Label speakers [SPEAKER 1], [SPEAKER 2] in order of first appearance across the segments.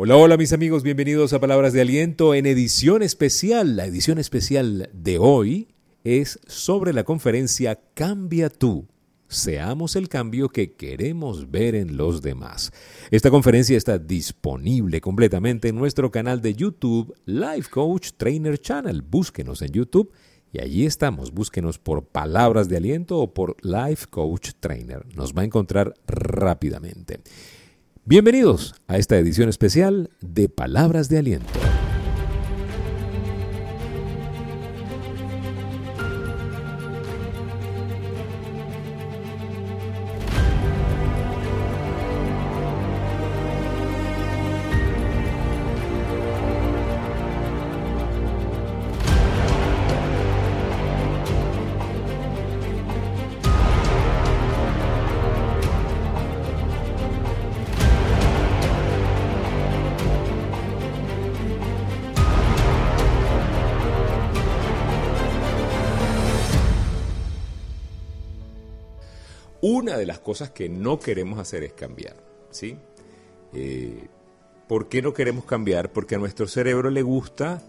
[SPEAKER 1] Hola, hola mis amigos, bienvenidos a Palabras de Aliento en edición especial. La edición especial de hoy es sobre la conferencia Cambia tú. Seamos el cambio que queremos ver en los demás. Esta conferencia está disponible completamente en nuestro canal de YouTube, Life Coach Trainer Channel. Búsquenos en YouTube y allí estamos. Búsquenos por Palabras de Aliento o por Life Coach Trainer. Nos va a encontrar rápidamente. Bienvenidos a esta edición especial de Palabras de Aliento. Cosas que no queremos hacer es cambiar, ¿sí? Eh, ¿Por qué no queremos cambiar? Porque a nuestro cerebro le gusta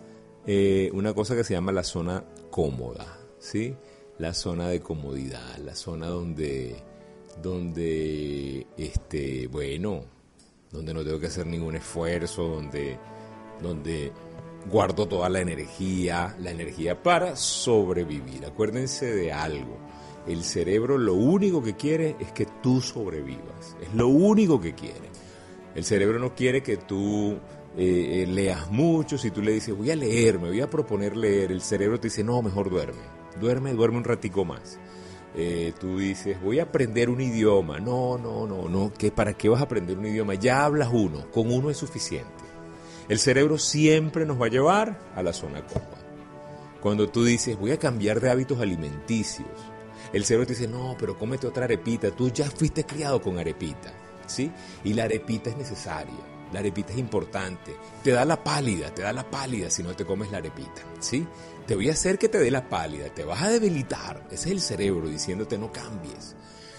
[SPEAKER 1] eh, una cosa que se llama la zona cómoda, ¿sí? La zona de comodidad, la zona donde, donde, este, bueno, donde no tengo que hacer ningún esfuerzo, donde, donde guardo toda la energía, la energía para sobrevivir. Acuérdense de algo el cerebro lo único que quiere es que tú sobrevivas. Es lo único que quiere. El cerebro no quiere que tú eh, eh, leas mucho. Si tú le dices, voy a leer, me voy a proponer leer, el cerebro te dice, no, mejor duerme. Duerme, duerme un ratico más. Eh, tú dices, voy a aprender un idioma. No, no, no, no. ¿Qué, ¿Para qué vas a aprender un idioma? Ya hablas uno. Con uno es suficiente. El cerebro siempre nos va a llevar a la zona cómoda. Cuando tú dices, voy a cambiar de hábitos alimenticios el cerebro te dice, no, pero cómete otra arepita, tú ya fuiste criado con arepita, ¿sí? Y la arepita es necesaria, la arepita es importante, te da la pálida, te da la pálida si no te comes la arepita, ¿sí? Te voy a hacer que te dé la pálida, te vas a debilitar, ese es el cerebro diciéndote no cambies.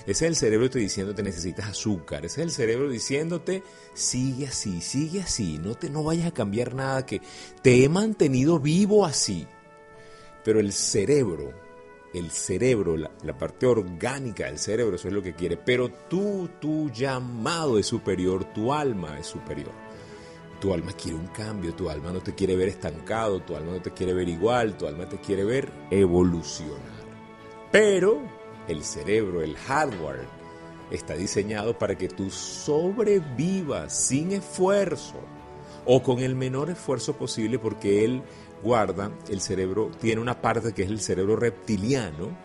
[SPEAKER 1] Ese es el cerebro diciéndote necesitas azúcar. Ese es el cerebro diciéndote sigue así, sigue así. No, te, no vayas a cambiar nada que te he mantenido vivo así. Pero el cerebro el cerebro, la, parte orgánica del cerebro, eso es lo que quiere. Pero tú, tu llamado es superior, tu alma es superior. Tu alma quiere un cambio, tu alma no te quiere ver estancado, tu alma no te quiere ver igual, tu alma te quiere ver evolucionar. Pero el cerebro, el hardware, está diseñado para que tú sobrevivas sin esfuerzo o con el menor esfuerzo posible porque él guarda, el cerebro tiene una parte que es el cerebro reptiliano,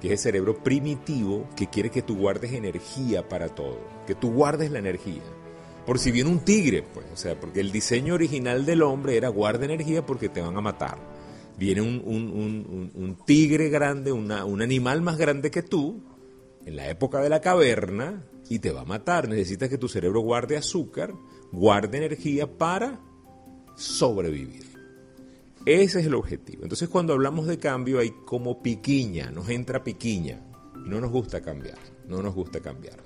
[SPEAKER 1] que es el cerebro primitivo, que quiere que tú guardes energía para todo, que tú guardes la energía. Por si viene un tigre, pues, o sea, porque el diseño original del hombre era guarda energía porque te van a matar. Viene un, tigre grande, un animal más grande que tú, en la época de la caverna, y te va a matar. Necesitas que tu cerebro guarde azúcar, guarde energía para sobrevivir. Ese es el objetivo. Entonces cuando hablamos de cambio hay como piquiña, nos entra piquiña no nos gusta cambiar, no nos gusta cambiar.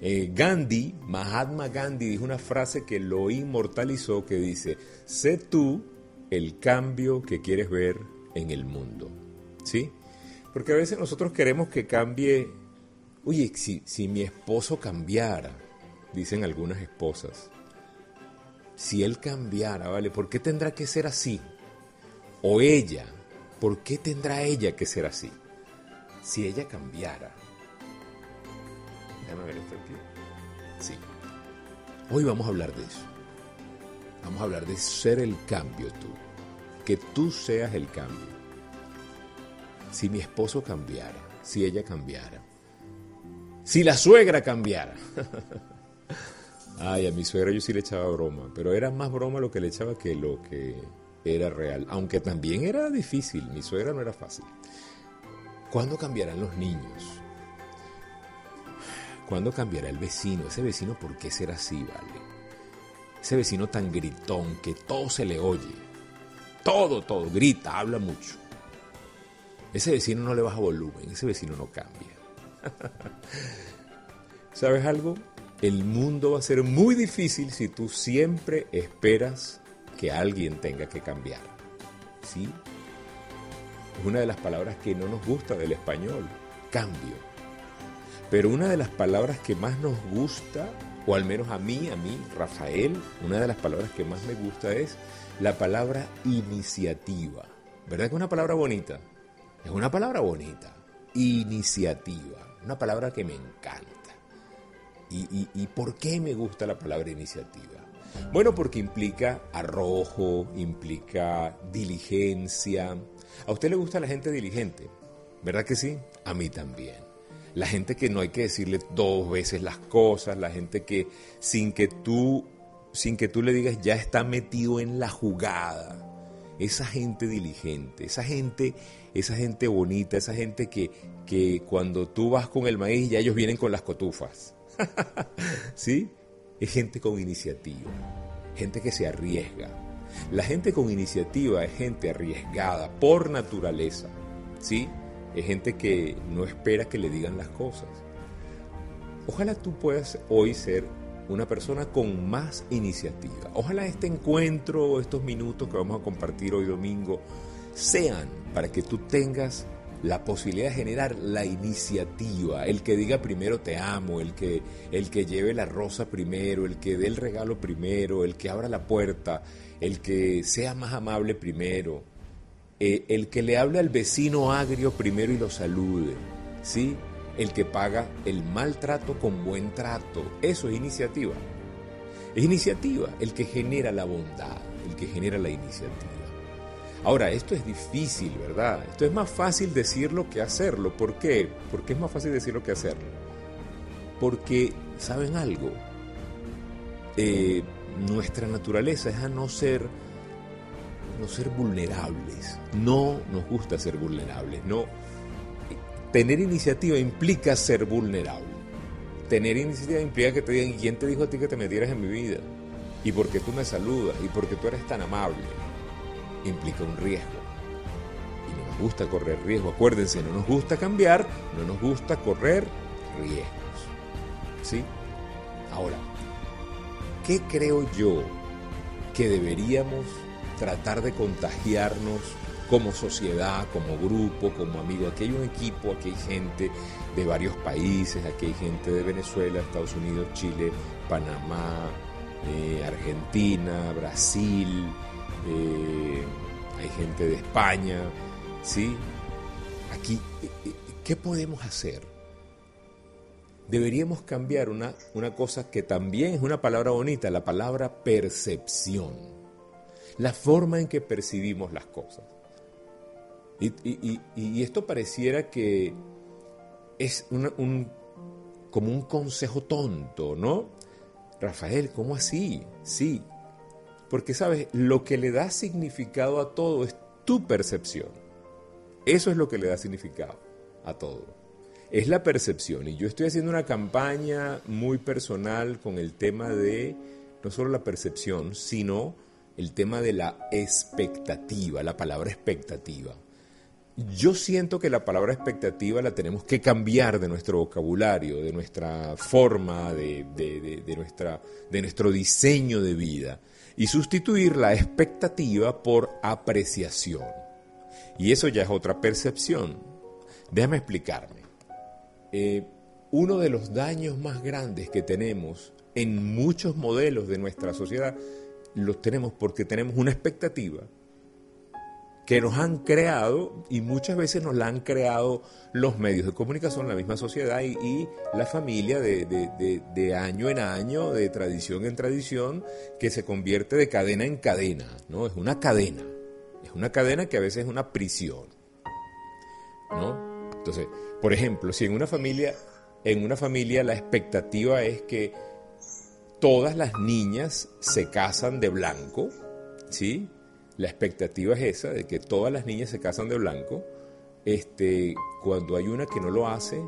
[SPEAKER 1] Eh, Gandhi, Mahatma Gandhi dijo una frase que lo inmortalizó que dice, sé tú el cambio que quieres ver en el mundo. ¿Sí? Porque a veces nosotros queremos que cambie, oye, si, si mi esposo cambiara, dicen algunas esposas, si él cambiara, ¿vale? ¿Por qué tendrá que ser así? O ella, ¿por qué tendrá ella que ser así? Si ella cambiara. Déjame ver esto aquí. Sí. Hoy vamos a hablar de eso. Vamos a hablar de ser el cambio tú. Que tú seas el cambio. Si mi esposo cambiara, si ella cambiara, si la suegra cambiara. Ay, a mi suegra yo sí le echaba broma, pero era más broma lo que le echaba que lo que era real, aunque también era difícil, mi suegra no era fácil. ¿Cuándo cambiarán los niños? ¿Cuándo cambiará el vecino? Ese vecino, ¿por qué será así, vale? Ese vecino tan gritón que todo se le oye. Todo, todo, grita, habla mucho. Ese vecino no le baja volumen, ese vecino no cambia. ¿Sabes algo? el mundo va a ser muy difícil si tú siempre esperas que alguien tenga que cambiar. ¿Sí? Es una de las palabras que no nos gusta del español, cambio. Pero una de las palabras que más nos gusta, o al menos a mí, a mí, Rafael, una de las palabras que más me gusta es la palabra iniciativa. ¿Verdad que es una palabra bonita? Es una palabra bonita. Iniciativa. Una palabra que me encanta. ¿Y, por qué me gusta la palabra iniciativa? Bueno, porque implica arrojo, implica diligencia. ¿A usted le gusta la gente diligente? ¿Verdad que sí? A mí también. La gente que no hay que decirle dos veces las cosas, la gente que sin que tú sin que tú le digas ya está metido en la jugada. Esa gente diligente, esa gente, esa gente bonita, esa gente que, que cuando tú vas con el maíz ya ellos vienen con las cotufas. ¿Sí? Es gente con iniciativa, gente que se arriesga. La gente con iniciativa es gente arriesgada por naturaleza. ¿Sí? Es gente que no espera que le digan las cosas. Ojalá tú puedas hoy ser una persona con más iniciativa. Ojalá este encuentro, estos minutos que vamos a compartir hoy domingo, sean para que tú tengas la posibilidad de generar la iniciativa, el que diga primero te amo, el que, el que lleve la rosa primero, el que dé el regalo primero, el que abra la puerta, el que sea más amable primero, eh, el que le hable al vecino agrio primero y lo salude, ¿sí? el que paga el maltrato con buen trato. Eso es iniciativa. Es iniciativa el que genera la bondad, el que genera la iniciativa. Ahora, esto es difícil, ¿verdad? Esto es más fácil decirlo que hacerlo. ¿Por qué? Porque es más fácil decirlo que hacerlo. Porque, ¿saben algo? Eh, nuestra naturaleza es a no ser, no ser vulnerables. No nos gusta ser vulnerables. No, tener iniciativa implica ser vulnerable. Tener iniciativa implica que te digan, ¿quién te dijo a ti que te metieras en mi vida? ¿Y por qué tú me saludas? ¿Y por qué tú eres tan amable? Implica un riesgo. Y no nos gusta correr riesgo. Acuérdense, no nos gusta cambiar, no nos gusta correr riesgos. ¿Sí? Ahora, ¿qué creo yo que deberíamos tratar de contagiarnos como sociedad, como grupo, como amigo. Aquí hay un equipo, aquí hay gente de varios países, aquí hay gente de Venezuela, Estados Unidos, Chile, Panamá, eh, Argentina, Brasil, eh, hay gente de España, ¿sí? Aquí, eh, ¿qué podemos hacer? Deberíamos cambiar una, una cosa que también es una palabra bonita, la palabra percepción, la forma en que percibimos las cosas. Y, esto pareciera que es un, como un consejo tonto, ¿no? Rafael, ¿cómo así? Sí, porque sabes, lo que le da significado a todo es tu percepción. Eso es lo que le da significado a todo. Es la percepción. Y yo estoy haciendo una campaña muy personal con el tema de no solo la percepción, sino el tema de la expectativa, la palabra expectativa. Yo siento que la palabra expectativa la tenemos que cambiar de nuestro vocabulario, de nuestra forma, de, nuestra, de nuestro diseño de vida y sustituir la expectativa por apreciación. Y eso ya es otra percepción. Déjame explicarme. Eh, uno de los daños más grandes que tenemos en muchos modelos de nuestra sociedad los tenemos porque tenemos una expectativa que nos han creado y muchas veces nos la han creado los medios de comunicación, la misma sociedad y, la familia de, año en año, de tradición en tradición, que se convierte de cadena en cadena, ¿no? Es una cadena, es una cadena que a veces es una prisión, ¿no? Entonces, por ejemplo, si en una familia, en una familia la expectativa es que todas las niñas se casan de blanco, ¿sí? La expectativa es esa, de que todas las niñas se casan de blanco. Este, cuando hay una que no lo hace,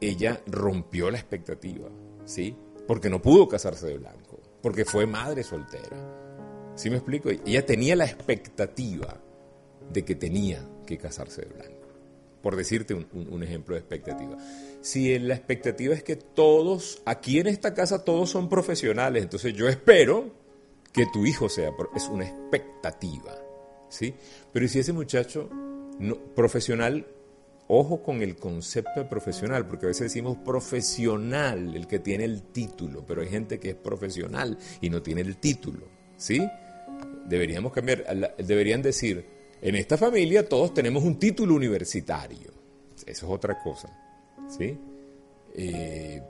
[SPEAKER 1] ella rompió la expectativa, ¿sí? Porque no pudo casarse de blanco, porque fue madre soltera. ¿Sí me explico? Ella tenía la expectativa de que tenía que casarse de blanco. por decirte un, ejemplo de expectativa. Si la expectativa es que todos, aquí en esta casa todos son profesionales, entonces yo espero que tu hijo sea, es una expectativa, ¿sí? Pero si ese muchacho no, profesional, ojo con el concepto de profesional, porque a veces decimos profesional, el que tiene el título, pero hay gente que es profesional y no tiene el título, ¿sí? Deberíamos cambiar, deberían decir, en esta familia todos tenemos un título universitario. Eso es otra cosa. ¿sí? Eh,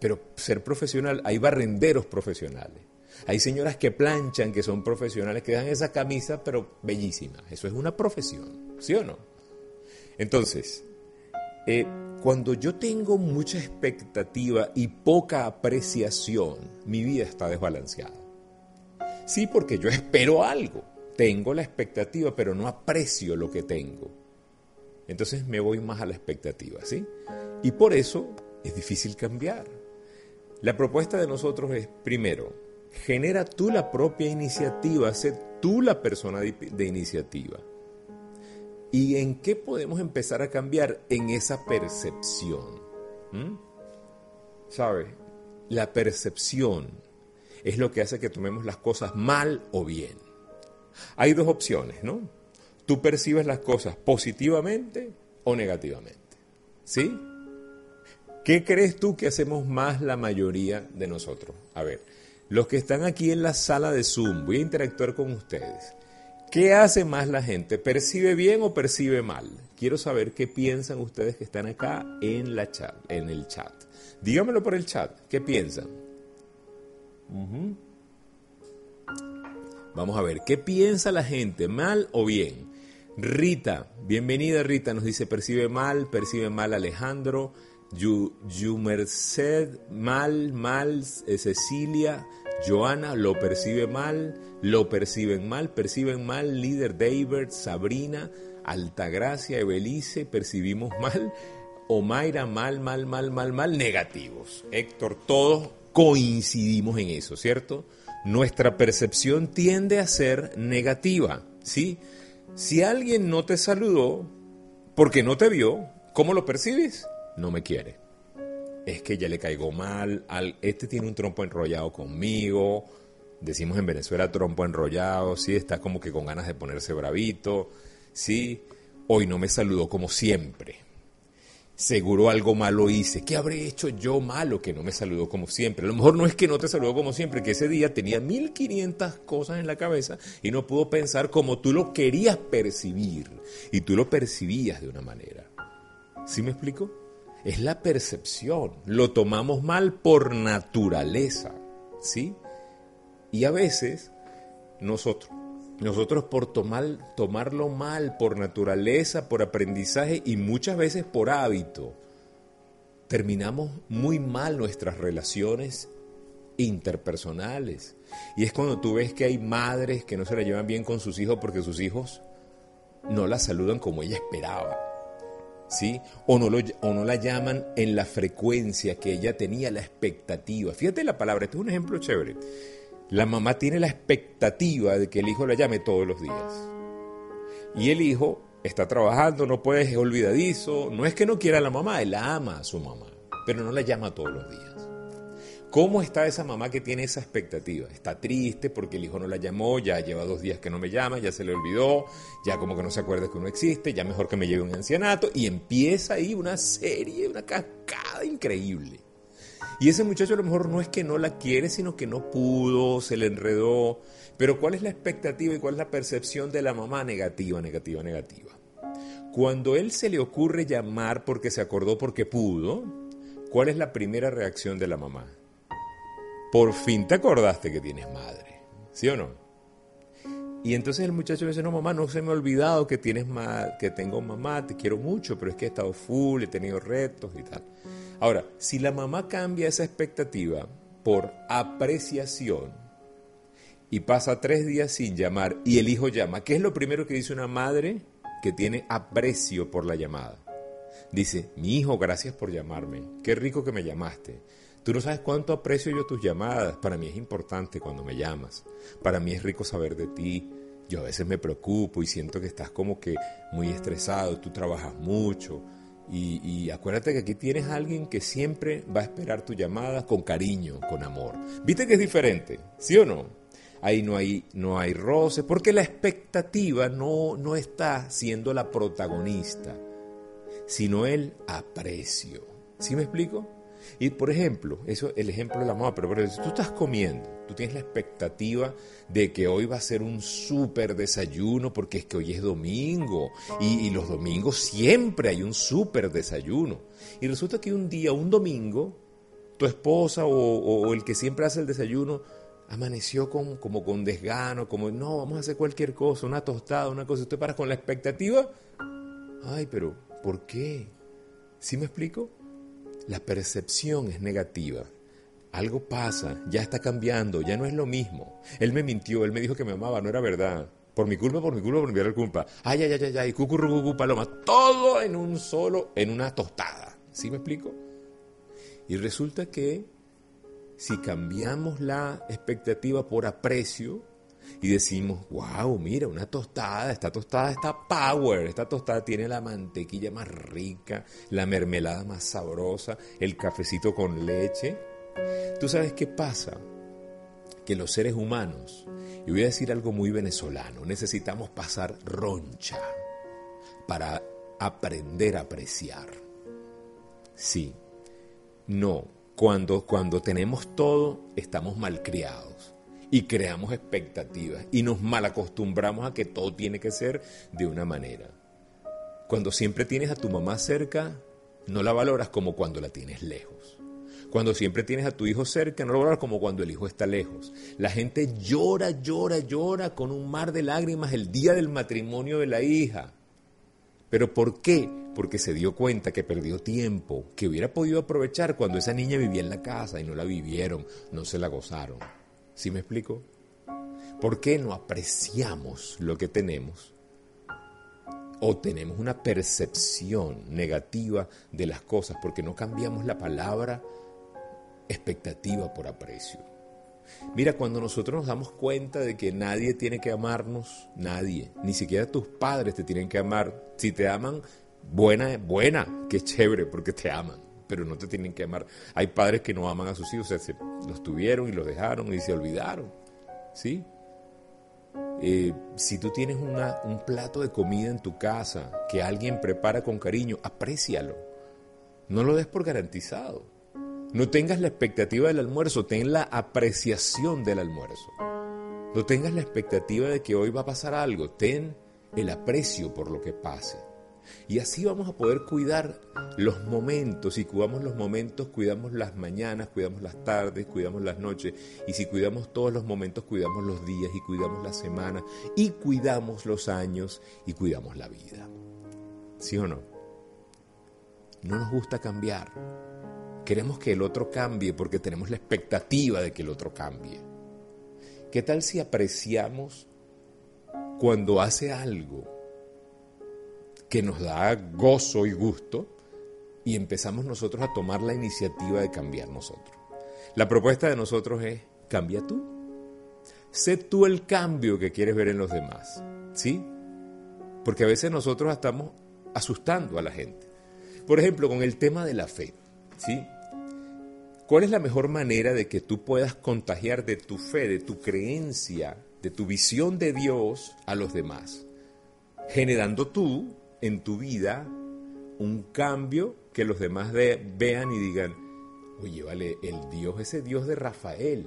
[SPEAKER 1] pero ser profesional, hay barrenderos profesionales. Hay señoras que planchan, que son profesionales, que dan esa camisa, pero bellísima. Eso es una profesión, ¿sí o no? Entonces, eh, cuando yo tengo mucha expectativa y poca apreciación, mi vida está desbalanceada. Sí, porque yo espero algo tengo la expectativa, pero no aprecio lo que tengo. Entonces me voy más a la expectativa, ¿sí? Y por eso es difícil cambiar. La propuesta de nosotros es, primero, genera tú la propia iniciativa, sé tú la persona de, iniciativa. ¿Y en qué podemos empezar a cambiar? En esa percepción. ¿Sabes? La percepción es lo que hace que tomemos las cosas mal o bien. Hay dos opciones, ¿no? Tú percibes las cosas positivamente o negativamente. ¿Sí? ¿Qué crees tú que hacemos más la mayoría de nosotros? A ver, los que están aquí en la sala de Zoom, voy a interactuar con ustedes. ¿Qué hace más la gente? ¿Percibe bien o percibe mal? Quiero saber qué piensan ustedes que están acá en, la chat, en el chat. Dígamelo por el chat. ¿Qué piensan? Vamos a ver, ¿qué piensa la gente? ¿Mal o bien? Rita, bienvenida Rita, nos dice percibe mal, percibe mal Alejandro, Yu, Merced, mal, mal, eh, Cecilia, Joana, lo percibe mal, lo perciben mal, perciben mal, líder David, Sabrina, Altagracia, Evelice, percibimos mal, Omaira, mal, mal, mal, mal, mal, negativos. Héctor, todos coincidimos en eso, ¿cierto? nuestra percepción tiende a ser negativa, ¿sí? Si alguien no te saludó porque no te vio, ¿cómo lo percibes? No me quiere. Es que ya le caigo mal, al, este tiene un trompo enrollado conmigo, decimos en Venezuela trompo enrollado, sí, está como que con ganas de ponerse bravito, sí, hoy no me saludó como siempre seguro algo malo hice. ¿Qué habré hecho yo malo que no me saludó como siempre? A lo mejor no es que no te saludó como siempre, que ese día tenía 1500 cosas en la cabeza y no pudo pensar como tú lo querías percibir. Y tú lo percibías de una manera. ¿Sí me explico? Es la percepción. Lo tomamos mal por naturaleza. ¿Sí? Y a veces nosotros nosotros por tomar, tomarlo mal, por naturaleza, por aprendizaje y muchas veces por hábito, terminamos muy mal nuestras relaciones interpersonales. Y es cuando tú ves que hay madres que no se la llevan bien con sus hijos porque sus hijos no la saludan como ella esperaba. O no la llaman en la frecuencia que ella tenía la expectativa. Fíjate la palabra, este es un ejemplo chévere. La mamá tiene la expectativa de que el hijo la llame todos los días. Y el hijo está trabajando, no puede, es olvidadizo. No es que no quiera a la mamá, él ama a su mamá, pero no la llama todos los días. ¿Cómo está esa mamá que tiene esa expectativa? Está triste porque el hijo no la llamó, ya lleva dos días que no me llama, ya se le olvidó, ya como que no se acuerda que uno existe, ya mejor que me lleve un ancianato y empieza ahí una serie, una cascada increíble. Y ese muchacho a lo mejor no es que no la quiere, sino que no pudo, se le enredó. Pero ¿cuál es la expectativa y cuál es la percepción de la mamá? Negativa, negativa, negativa. Cuando él se le ocurre llamar porque se acordó porque pudo, ¿cuál es la primera reacción de la mamá? Por fin te acordaste que tienes madre, ¿sí o no? Y entonces el muchacho dice, no mamá, no se me ha olvidado que tienes que tengo mamá, te quiero mucho, pero es que he estado full, he tenido retos y tal. Ahora, si la mamá cambia esa expectativa por apreciación y pasa tres días sin llamar y el hijo llama, ¿qué es lo primero que dice una madre que tiene aprecio por la llamada? Dice, mi hijo, gracias por llamarme, qué rico que me llamaste. Tú no sabes cuánto aprecio yo tus llamadas, para mí es importante cuando me llamas, para mí es rico saber de ti, Yo a veces me preocupo y siento que estás como que muy estresado, tú trabajas mucho. Y, acuérdate que aquí tienes a alguien que siempre va a esperar tu llamada con cariño, con amor. ¿Viste que es diferente? ¿Sí o no? Ahí no hay, no hay roces, porque la expectativa no, no está siendo la protagonista, sino el aprecio. ¿Sí me explico? Y por ejemplo, eso el ejemplo de la moda, pero, pero si tú estás comiendo, tú tienes la expectativa de que hoy va a ser un súper desayuno porque es que hoy es domingo y, los domingos siempre hay un súper desayuno. Y resulta que un día, un domingo, tu esposa o, el que siempre hace el desayuno amaneció con, como con desgano, como no, vamos a hacer cualquier cosa, una tostada, una cosa. Usted para con la expectativa. Ay, pero ¿por qué? ¿Sí me explico? La percepción es negativa. Algo pasa, ya está cambiando, ya no es lo mismo. Él me mintió, él me dijo que me amaba, no era verdad. Por mi culpa, por mi culpa, por mi culpa. Ay, ay, ay, ay, ay, cucurrucucu, paloma. Todo en un solo, en una tostada. ¿Sí me explico? Y resulta que si cambiamos la expectativa por aprecio, y decimos, wow, mira, una tostada, esta tostada está power, esta tostada tiene la mantequilla más rica, la mermelada más sabrosa, el cafecito con leche. ¿Tú sabes qué pasa? Que los seres humanos, y voy a decir algo muy venezolano, necesitamos pasar roncha para aprender a apreciar. Sí, no, cuando, cuando tenemos todo, estamos malcriados y creamos expectativas y nos malacostumbramos a que todo tiene que ser de una manera. Cuando siempre tienes a tu mamá cerca, no la valoras como cuando la tienes lejos. Cuando siempre tienes a tu hijo cerca, no lo valoras como cuando el hijo está lejos. La gente llora, llora, llora con un mar de lágrimas el día del matrimonio de la hija. ¿Pero por qué? Porque se dio cuenta que perdió tiempo, que hubiera podido aprovechar cuando esa niña vivía en la casa y no la vivieron, no se la gozaron. ¿Sí me explico? ¿Por qué no apreciamos lo que tenemos? O tenemos una percepción negativa de las cosas porque no cambiamos la palabra expectativa por aprecio. Mira, cuando nosotros nos damos cuenta de que nadie tiene que amarnos, nadie, ni siquiera tus padres te tienen que amar. Si te aman, buena, buena, qué chévere, porque te aman pero no te tienen que amar. Hay padres que no aman a sus hijos, o sea, los tuvieron y los dejaron y se olvidaron. ¿Sí? Eh, si tú tienes un plato de comida en tu casa que alguien prepara con cariño, aprécialo. No lo des por garantizado. No tengas la expectativa del almuerzo, ten la apreciación del almuerzo. No tengas la expectativa de que hoy va a pasar algo, ten el aprecio por lo que pase. Y así vamos a poder cuidar los momentos. Si cuidamos los momentos, cuidamos las mañanas, cuidamos las tardes, cuidamos las noches. Y si cuidamos todos los momentos, cuidamos los días y cuidamos la semana y cuidamos los años y cuidamos la vida. ¿Sí o no? No nos gusta cambiar. Queremos que el otro cambie porque tenemos la expectativa de que el otro cambie. ¿Qué tal si apreciamos cuando hace algo que nos da gozo y gusto y empezamos nosotros a tomar la iniciativa de cambiar nosotros. La propuesta de nosotros es, cambia tú. Sé tú el cambio que quieres ver en los demás. ¿Sí? Porque a veces nosotros estamos asustando a la gente. Por ejemplo, con el tema de la fe. ¿Sí? ¿Cuál es la mejor manera de que tú puedas contagiar de tu fe, de tu creencia, de tu visión de Dios a los demás? Generando tú en tu vida un cambio que los demás vean y digan, oye, vale, el Dios, ese Dios de Rafael,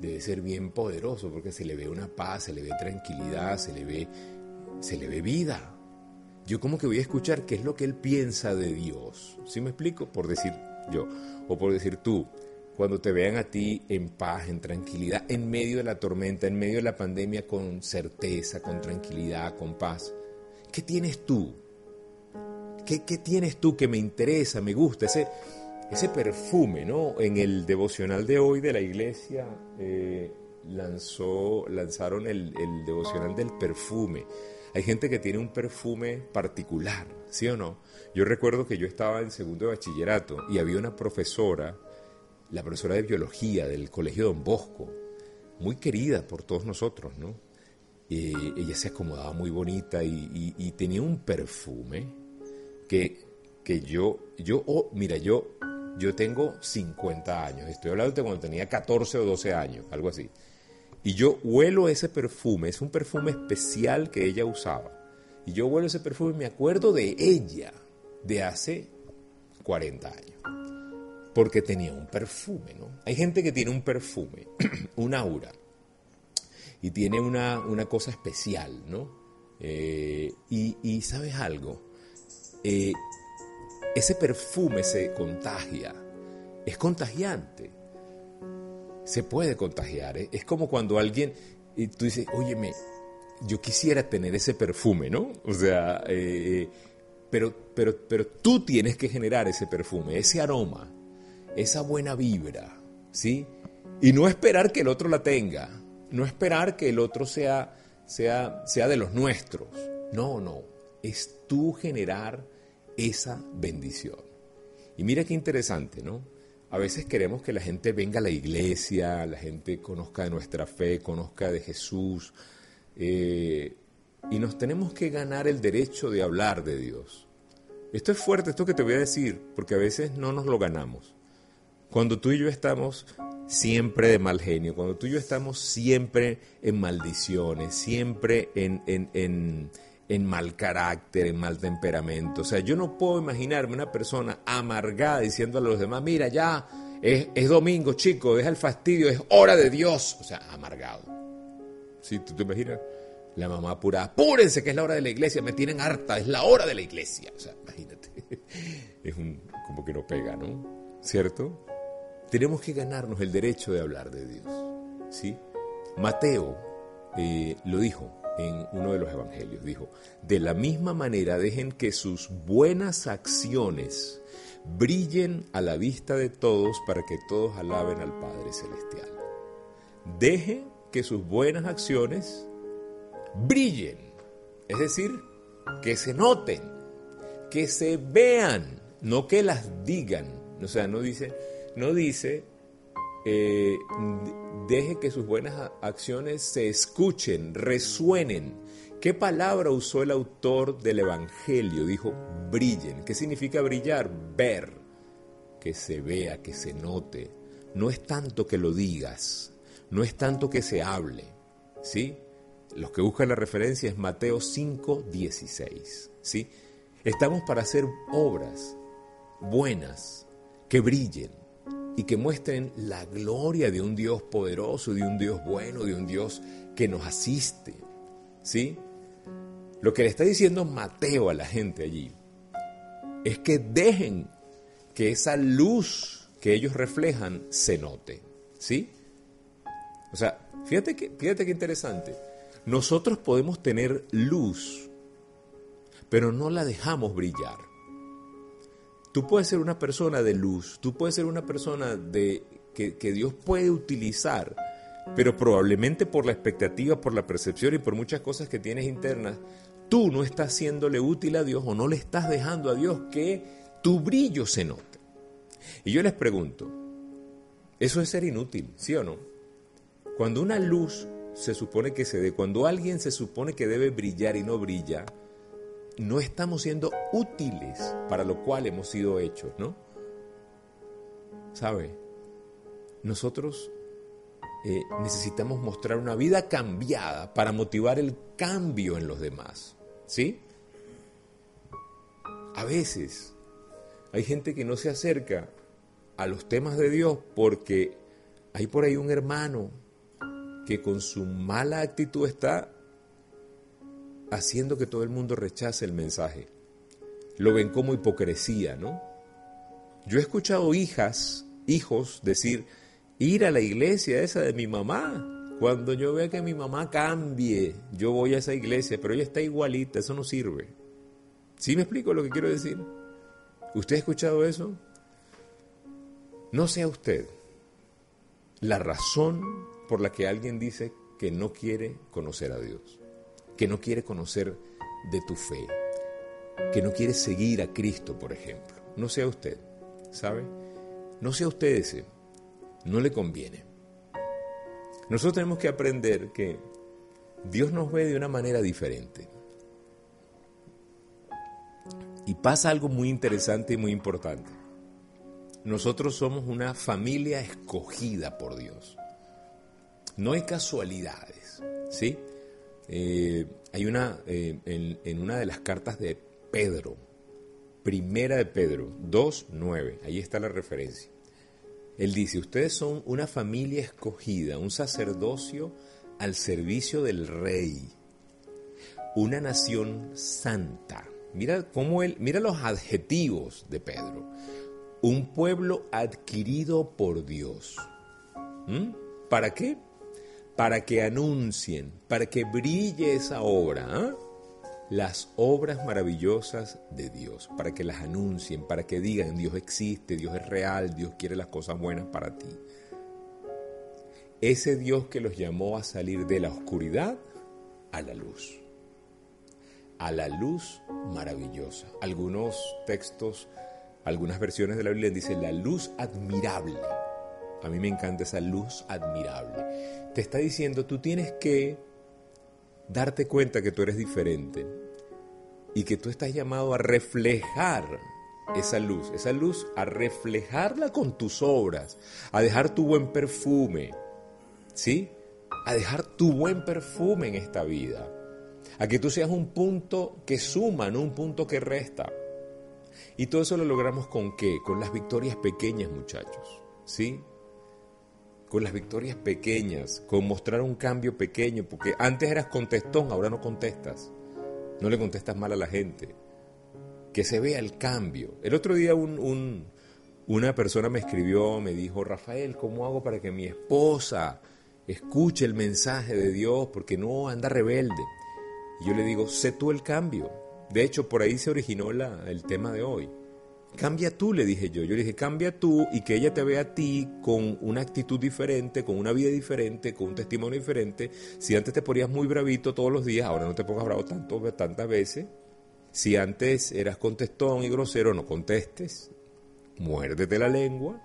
[SPEAKER 1] debe ser bien poderoso porque se le ve una paz, se le ve tranquilidad, se le ve, se le ve vida. Yo como que voy a escuchar qué es lo que él piensa de Dios. ¿Sí me explico? Por decir yo, o por decir tú, cuando te vean a ti en paz, en tranquilidad, en medio de la tormenta, en medio de la pandemia, con certeza, con tranquilidad, con paz. ¿Qué tienes tú? ¿Qué, tienes tú que me interesa, me gusta? Ese, ese perfume, ¿no? En el devocional de hoy de la iglesia eh, lanzó, lanzaron el, el devocional del perfume. Hay gente que tiene un perfume particular, ¿sí o no? Yo recuerdo que yo estaba en segundo de bachillerato y había una profesora, la profesora de biología del Colegio Don Bosco, muy querida por todos nosotros, ¿no? Eh, ella se acomodaba muy bonita y, tenía un perfume que, que yo, yo oh, mira, yo, yo tengo 50 años, estoy hablando de cuando tenía 14 o 12 años, algo así. Y yo huelo ese perfume, es un perfume especial que ella usaba. Y yo huelo ese perfume y me acuerdo de ella de hace 40 años. Porque tenía un perfume, ¿no? Hay gente que tiene un perfume, un aura, y tiene una, cosa especial, ¿no? Eh, y, sabes algo, eh, ese perfume se contagia, es contagiante, se puede contagiar, ¿eh? es como cuando alguien, y tú dices, óyeme, yo quisiera tener ese perfume, ¿no? O sea, pero, pero, pero tú tienes que generar ese perfume, ese aroma, esa buena vibra, ¿sí? Y no esperar que el otro la tenga, no esperar que el otro sea, sea, sea de los nuestros. No, no, es tú generar esa bendición. Y mira qué interesante, ¿no? A veces queremos que la gente venga a la iglesia, la gente conozca de nuestra fe, conozca de Jesús, eh, y nos tenemos que ganar el derecho de hablar de Dios. Esto es fuerte, esto que te voy a decir, porque a veces no nos lo ganamos. Cuando tú y yo estamos siempre de mal genio, cuando tú y yo estamos siempre en maldiciones, siempre en, en, mal carácter, en mal temperamento. O sea, yo no puedo imaginarme una persona amargada diciendo a los demás, mira, ya es, es domingo, chico, deja el fastidio, es hora de Dios. O sea, amargado. ¿Sí? ¿Tú te imaginas? La mamá apura, apúrense que es la hora de la iglesia, me tienen harta, es la hora de la iglesia. O sea, imagínate, es un, como que no pega, ¿no? ¿Cierto? Tenemos que ganarnos el derecho de hablar de Dios, ¿sí? Mateo eh, lo dijo en uno de los evangelios, dijo, de la misma manera dejen que sus buenas acciones brillen a la vista de todos para que todos alaben al Padre Celestial. Dejen que sus buenas acciones brillen, es decir, que se noten, que se vean, no que las digan. O sea, no dice, no dice, deje que sus buenas acciones se escuchen, resuenen. ¿Qué palabra usó el autor del Evangelio? Dijo, brillen. ¿Qué significa brillar? Ver, que se vea, que se note. No es tanto que lo digas, no es tanto que se hable, ¿sí? Los que buscan la referencia es Mateo 5, 16. ¿sí? Estamos para hacer obras buenas, que brillen y que muestren la gloria de un Dios poderoso, de un Dios bueno, de un Dios que nos asiste. ¿sí? Lo que le está diciendo Mateo a la gente allí es que dejen que esa luz que ellos reflejan se note. ¿sí? O sea, fíjate que, fíjate qué interesante. Nosotros podemos tener luz, pero no la dejamos brillar. Tú puedes ser una persona de luz, tú puedes ser una persona de, que, Dios puede utilizar, pero probablemente por la expectativa, por la percepción y por muchas cosas que tienes internas, tú no estás haciéndole útil a Dios o no le estás dejando a Dios que tu brillo se note. Y yo les pregunto, ¿eso es ser inútil, sí o no? Cuando una luz se supone que se dé, cuando alguien se supone que debe brillar y no brilla, no estamos siendo útiles para lo cual hemos sido hechos, ¿no? ¿Sabe? Nosotros eh, necesitamos mostrar una vida cambiada para motivar el cambio en los demás, ¿sí? A veces hay gente que no se acerca a los temas de Dios porque hay por ahí un hermano que con su mala actitud está haciendo que todo el mundo rechace el mensaje. Lo ven como hipocresía, ¿no? Yo he escuchado hijas, hijos decir, ir a la iglesia esa de mi mamá. Cuando yo vea que mi mamá cambie, yo voy a esa iglesia, pero ella está igualita, eso no sirve. ¿Sí me explico lo que quiero decir? ¿Usted ha escuchado eso? No sea usted la razón por la que alguien dice que no quiere conocer a Dios, que no quiere conocer de tu fe, que no quiere seguir a Cristo, por ejemplo. No sea usted, ¿sabe? No sea usted ese, no le conviene. Nosotros tenemos que aprender que Dios nos ve de una manera diferente. Y pasa algo muy interesante y muy importante. Nosotros somos una familia escogida por Dios. No hay casualidades, ¿sí? Eh, hay una, eh, en, una de las cartas de Pedro, primera de Pedro, 2.9, ahí está la referencia. Él dice, ustedes son una familia escogida, un sacerdocio al servicio del rey, una nación santa. Mira cómo él, mira los adjetivos de Pedro. Un pueblo adquirido por Dios. ¿Mm? ¿Para qué? Para que anuncien, para que brille esa obra. ¿ah? las obras maravillosas de Dios, para que las anuncien, para que digan Dios existe, Dios es real, Dios quiere las cosas buenas para ti. Ese Dios que los llamó a salir de la oscuridad a la luz, a la luz maravillosa. Algunos textos, algunas versiones de la Biblia dicen la luz admirable. A mí me encanta esa luz admirable. Te está diciendo, tú tienes que darte cuenta que tú eres diferente y que tú estás llamado a reflejar esa luz, esa luz a reflejarla con tus obras, a dejar tu buen perfume, ¿sí? A dejar tu buen perfume en esta vida, a que tú seas un punto que suma, no un punto que resta. Y todo eso lo logramos con qué? Con las victorias pequeñas, muchachos, ¿sí? Con las victorias pequeñas, con mostrar un cambio pequeño, porque antes eras contestón, ahora no contestas, no le contestas mal a la gente, que se vea el cambio. El otro día un, una persona me escribió, me dijo, Rafael, ¿cómo hago para que mi esposa escuche el mensaje de Dios porque no anda rebelde? Y yo le digo, sé tú el cambio. De hecho, por ahí se originó el tema de hoy. Cambia tú, le dije yo. Yo le dije, cambia tú y que ella te vea a ti con una actitud diferente, con una vida diferente, con un testimonio diferente. Si antes te ponías muy bravito todos los días, ahora no te pongas bravo tanto, tantas veces. Si antes eras contestón y grosero, no contestes. Muérdete la lengua.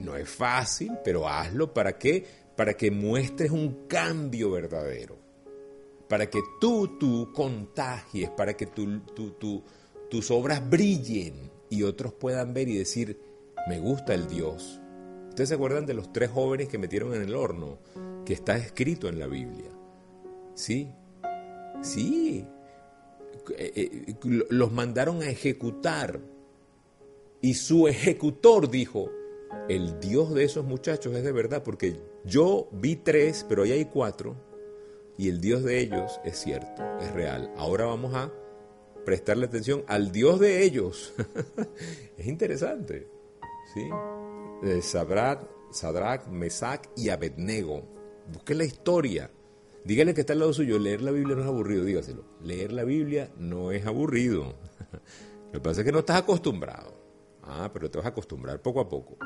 [SPEAKER 1] No es fácil, pero hazlo. ¿Para qué? Para que muestres un cambio verdadero. Para que tú, tú contagies, para que tu, tus obras brillen y otros puedan ver y decir, me gusta el Dios. ¿Ustedes se acuerdan de los tres jóvenes que metieron en el horno? Que está escrito en la Biblia. Sí, sí. Eh, eh, los mandaron a ejecutar. Y su ejecutor dijo, el Dios de esos muchachos es de verdad, porque yo vi tres, pero ahí hay cuatro, y el Dios de ellos es cierto, es real. Ahora vamos a prestarle atención al Dios de ellos. es interesante. ¿sí? Sadrach, Sadrach, Mesach y Abednego. Busque la historia. Dígale que está al lado suyo. Leer la Biblia no es aburrido, dígaselo. Leer la Biblia no es aburrido. Lo que pasa es que no estás acostumbrado. Ah, pero te vas a acostumbrar poco a poco.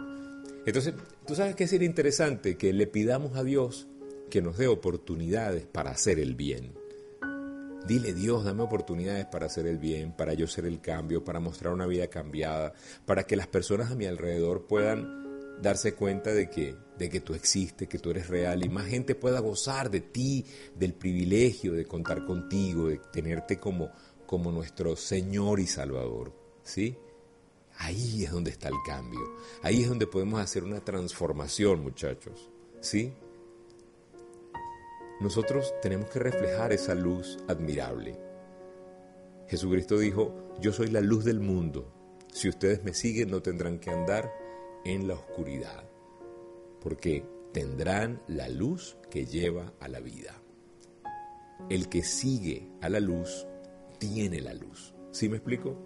[SPEAKER 1] Entonces, tú sabes que sería interesante que le pidamos a Dios que nos dé oportunidades para hacer el bien. Dile Dios, dame oportunidades para hacer el bien, para yo ser el cambio, para mostrar una vida cambiada, para que las personas a mi alrededor puedan darse cuenta de que, de que tú existes, que tú eres real y más gente pueda gozar de ti, del privilegio de contar contigo, de tenerte como, como nuestro Señor y Salvador. ¿Sí? Ahí es donde está el cambio. Ahí es donde podemos hacer una transformación, muchachos. ¿Sí? Nosotros tenemos que reflejar esa luz admirable. Jesucristo dijo, yo soy la luz del mundo. Si ustedes me siguen no tendrán que andar en la oscuridad, porque tendrán la luz que lleva a la vida. El que sigue a la luz tiene la luz. ¿Sí me explico?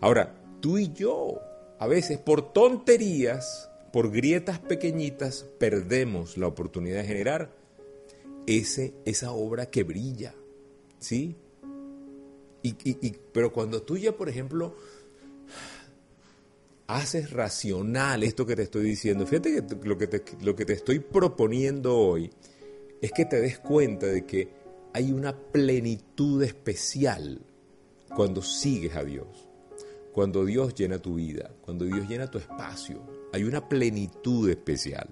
[SPEAKER 1] Ahora, tú y yo, a veces por tonterías, por grietas pequeñitas, perdemos la oportunidad de generar ese, esa obra que brilla, ¿sí? Y, pero cuando tú ya, por ejemplo, haces racional esto que te estoy diciendo, fíjate que lo que te, lo que te estoy proponiendo hoy es que te des cuenta de que hay una plenitud especial cuando sigues a Dios, cuando Dios llena tu vida, cuando Dios llena tu espacio, hay una plenitud especial.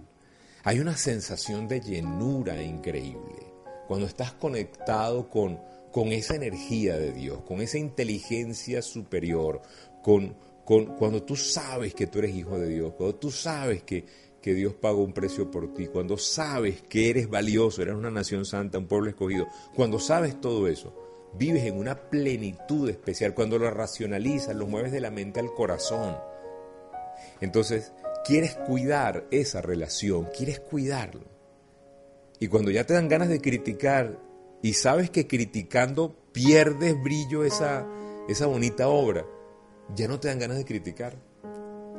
[SPEAKER 1] Hay una sensación de llenura increíble cuando estás conectado con, con esa energía de Dios, con esa inteligencia superior, con, con, cuando tú sabes que tú eres hijo de Dios, cuando tú sabes que, que Dios pagó un precio por ti, cuando sabes que eres valioso, eres una nación santa, un pueblo escogido, cuando sabes todo eso, vives en una plenitud especial, cuando lo racionalizas, lo mueves de la mente al corazón. Entonces, quieres cuidar esa relación, quieres cuidarlo. Y cuando ya te dan ganas de criticar y sabes que criticando pierdes brillo esa, esa bonita obra, ya no te dan ganas de criticar.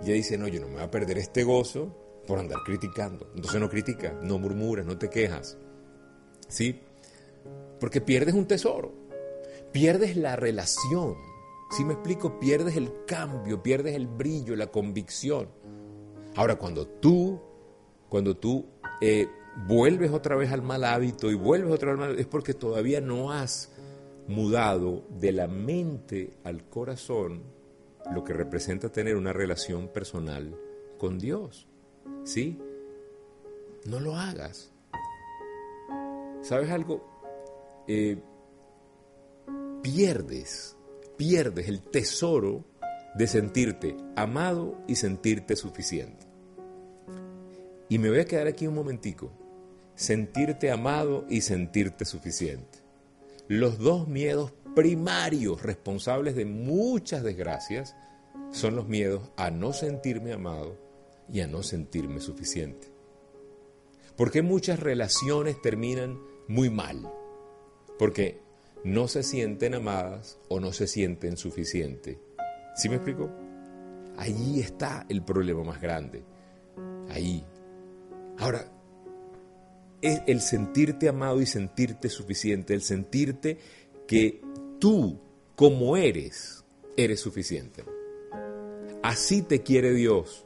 [SPEAKER 1] Ya dices, no, yo no me voy a perder este gozo por andar criticando. Entonces no criticas, no murmuras, no te quejas. ¿Sí? Porque pierdes un tesoro. Pierdes la relación. Si me explico, pierdes el cambio, pierdes el brillo, la convicción. Ahora, cuando tú, cuando tú eh, vuelves otra vez al mal hábito y vuelves otra vez al mal es porque todavía no has mudado de la mente al corazón lo que representa tener una relación personal con Dios. ¿Sí? No lo hagas. ¿Sabes algo? Eh, pierdes, pierdes el tesoro de sentirte amado y sentirte suficiente. Y me voy a quedar aquí un momentico. Sentirte amado y sentirte suficiente. Los dos miedos primarios responsables de muchas desgracias son los miedos a no sentirme amado y a no sentirme suficiente. ¿Por qué muchas relaciones terminan muy mal? Porque no se sienten amadas o no se sienten suficientes. ¿Sí me explico? Allí está el problema más grande. Ahí. Ahora, es el sentirte amado y sentirte suficiente, el sentirte que tú, como eres, eres suficiente. Así te quiere Dios.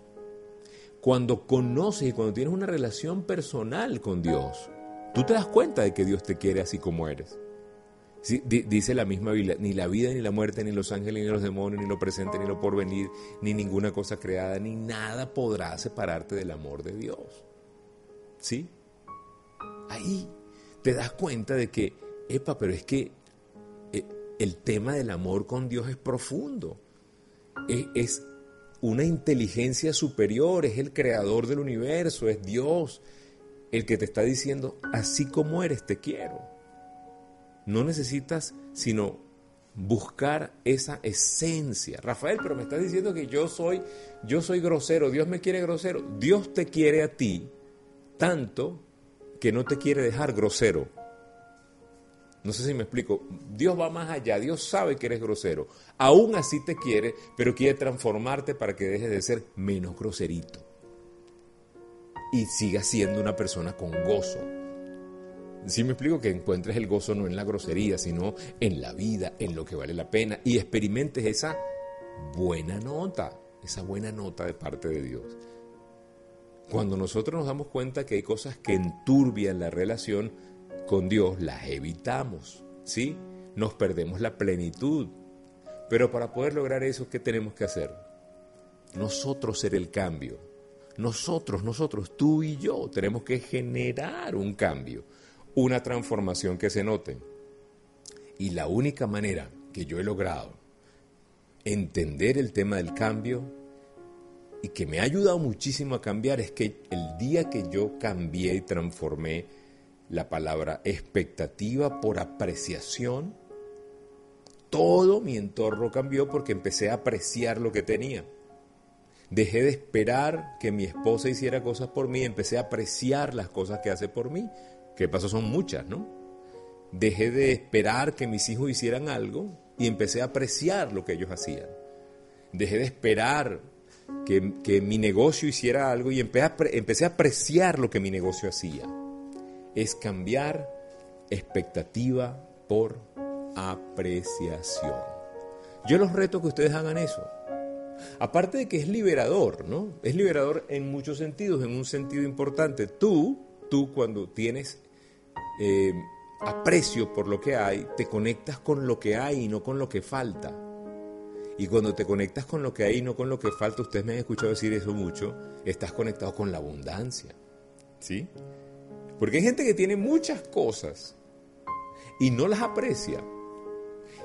[SPEAKER 1] Cuando conoces y cuando tienes una relación personal con Dios, tú te das cuenta de que Dios te quiere así como eres dice la misma Biblia, ni la vida, ni la muerte, ni los ángeles, ni los demonios, ni lo presente, ni lo porvenir, ni ninguna cosa creada, ni nada podrá separarte del amor de Dios. ¿Sí? Ahí te das cuenta de que, epa, pero es que eh, el tema del amor con Dios es profundo. Es, es una inteligencia superior, es el creador del universo, es Dios el que te está diciendo, así como eres, te quiero. No necesitas sino buscar esa esencia. Rafael, pero me estás diciendo que yo soy yo soy grosero, Dios me quiere grosero. Dios te quiere a ti tanto que no te quiere dejar grosero. No sé si me explico. Dios va más allá. Dios sabe que eres grosero. Aún así te quiere, pero quiere transformarte para que dejes de ser menos groserito. Y sigas siendo una persona con gozo, Sí me explico que encuentres el gozo no en la grosería, sino en la vida, en lo que vale la pena y experimentes esa buena nota, esa buena nota de parte de Dios. Cuando nosotros nos damos cuenta que hay cosas que enturbian la relación con Dios, las evitamos, ¿sí? Nos perdemos la plenitud. Pero para poder lograr eso, ¿qué tenemos que hacer? Nosotros ser el cambio. Nosotros, nosotros, tú y yo, tenemos que generar un cambio una transformación que se note. Y la única manera que yo he logrado entender el tema del cambio y que me ha ayudado muchísimo a cambiar es que el día que yo cambié y transformé la palabra expectativa por apreciación, todo mi entorno cambió porque empecé a apreciar lo que tenía. Dejé de esperar que mi esposa hiciera cosas por mí, empecé a apreciar las cosas que hace por mí que pasó son muchas, ¿no? Dejé de esperar que mis hijos hicieran algo y empecé a apreciar lo que ellos hacían. Dejé de esperar que, mi negocio hiciera algo y empecé a, empecé a apreciar lo que mi negocio hacía. Es cambiar expectativa por apreciación. Yo los reto que ustedes hagan eso. Aparte de que es liberador, ¿no? Es liberador en muchos sentidos, en un sentido importante. Tú, tú cuando tienes eh, aprecio por lo que hay, te conectas con lo que hay y no con lo que falta. Y cuando te conectas con lo que hay y no con lo que falta, ustedes me han escuchado decir eso mucho, estás conectado con la abundancia. ¿Sí? Porque hay gente que tiene muchas cosas, y no las aprecia.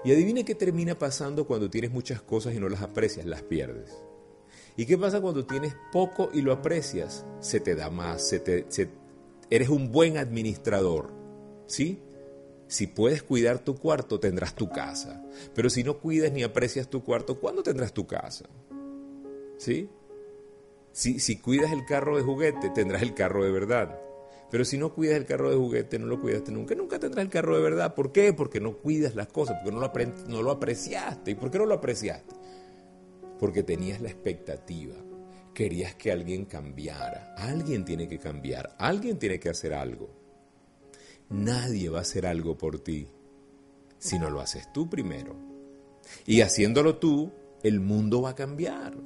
[SPEAKER 1] Y adivine qué termina pasando cuando tienes muchas cosas y no las aprecias, las pierdes. ¿Y qué pasa cuando tienes poco y lo aprecias? Se te da más, se te, eres un buen administrador, ¿sí? Si puedes cuidar tu cuarto, tendrás tu casa. Pero si no cuidas ni aprecias tu cuarto, ¿cuándo tendrás tu casa? ¿Sí? Si, si cuidas el carro de juguete, tendrás el carro de verdad. Pero si no cuidas el carro de juguete, no lo cuidaste nunca, nunca tendrás el carro de verdad. ¿Por qué? Porque no cuidas las cosas, porque no lo, no lo apreciaste. ¿Y por qué no lo apreciaste? Porque tenías la expectativa. Querías que alguien cambiara. Alguien tiene que cambiar. Alguien tiene que hacer algo. Nadie va a hacer algo por ti si no lo haces tú primero. Y haciéndolo tú, el mundo va a cambiar.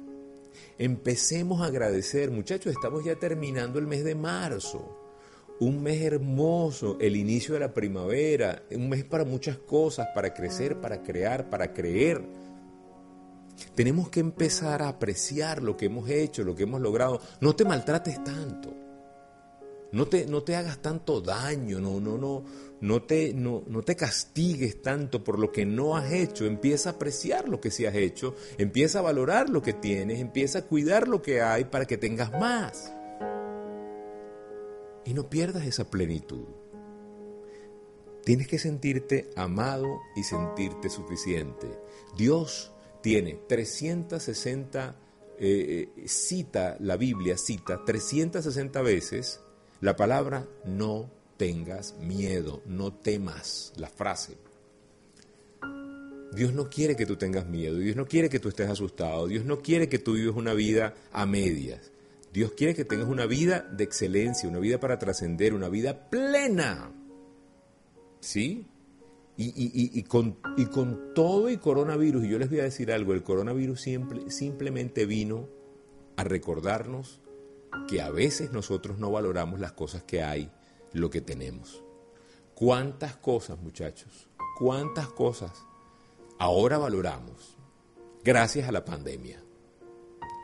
[SPEAKER 1] Empecemos a agradecer, muchachos, estamos ya terminando el mes de marzo un mes hermoso, el inicio de la primavera, un mes para muchas cosas, para crecer, para crear, para creer. Tenemos que empezar a apreciar lo que hemos hecho, lo que hemos logrado. No te maltrates tanto. No te, no te hagas tanto daño, no, no, no, no te, no, no te castigues tanto por lo que no has hecho. Empieza a apreciar lo que sí has hecho, empieza a valorar lo que tienes, empieza a cuidar lo que hay para que tengas más y no pierdas esa plenitud. Tienes que sentirte amado y sentirte suficiente. Dios tiene 360, eh, eh, cita la Biblia, cita 360 veces la palabra no tengas miedo, no temas, la frase. Dios no quiere que tú tengas miedo, Dios no quiere que tú estés asustado, Dios no quiere que tú vivas una vida a medias. Dios quiere que tengas una vida de excelencia, una vida para trascender, una vida plena. ¿Sí? Y, con, y, con, todo y coronavirus, y yo les voy a decir algo, el coronavirus simplemente vino a recordarnos que a veces nosotros no valoramos las cosas que hay, lo que tenemos. ¿Cuántas cosas, muchachos? ¿Cuántas cosas ahora valoramos gracias a la pandemia?